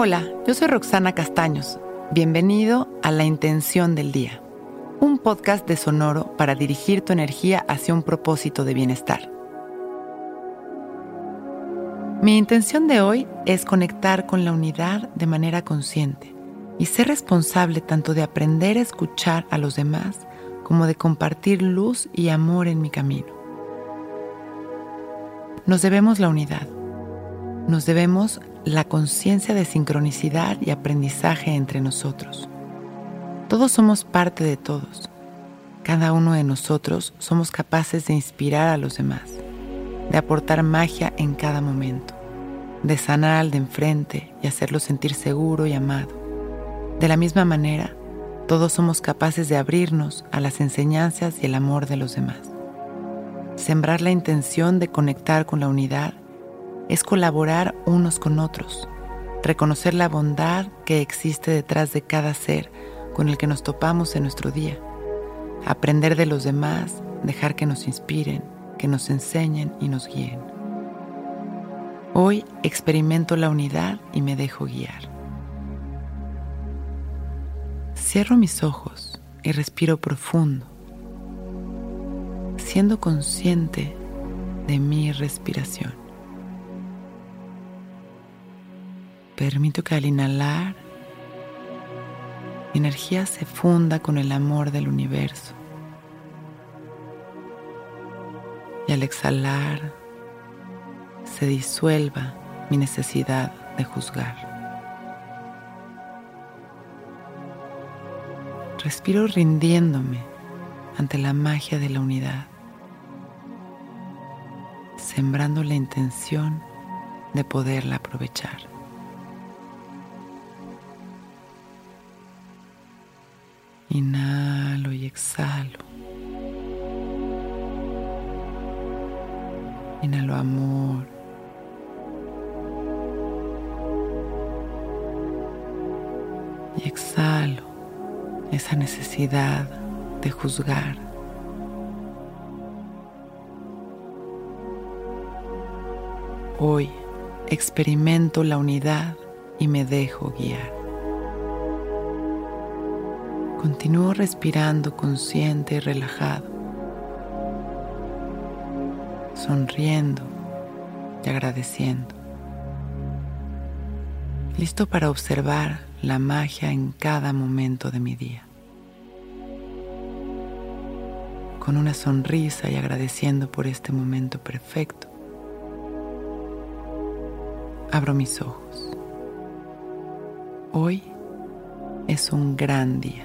Hola, yo soy Roxana Castaños. Bienvenido a La Intención del Día, un podcast de Sonoro para dirigir tu energía hacia un propósito de bienestar. Mi intención de hoy es conectar con la unidad de manera consciente y ser responsable tanto de aprender a escuchar a los demás como de compartir luz y amor en mi camino. Nos debemos la unidad. Nos debemos la conciencia de sincronicidad y aprendizaje entre nosotros. Todos somos parte de todos. Cada uno de nosotros somos capaces de inspirar a los demás, de aportar magia en cada momento, de sanar al de enfrente y hacerlo sentir seguro y amado. De la misma manera, todos somos capaces de abrirnos a las enseñanzas y el amor de los demás. Sembrar la intención de conectar con la unidad es colaborar unos con otros, reconocer la bondad que existe detrás de cada ser con el que nos topamos en nuestro día, aprender de los demás, dejar que nos inspiren, que nos enseñen y nos guíen. Hoy experimento la unidad y me dejo guiar. Cierro mis ojos y respiro profundo, siendo consciente de mi respiración. Permito que al inhalar, mi energía se funda con el amor del universo. Y al exhalar, se disuelva mi necesidad de juzgar. Respiro rindiéndome ante la magia de la unidad, sembrando la intención de poderla aprovechar. Inhalo y exhalo. Inhalo amor. Y exhalo esa necesidad de juzgar. Hoy experimento la unidad y me dejo guiar. Continúo respirando consciente y relajado, sonriendo y agradeciendo, listo para observar la magia en cada momento de mi día. Con una sonrisa y agradeciendo por este momento perfecto, abro mis ojos. Hoy es un gran día.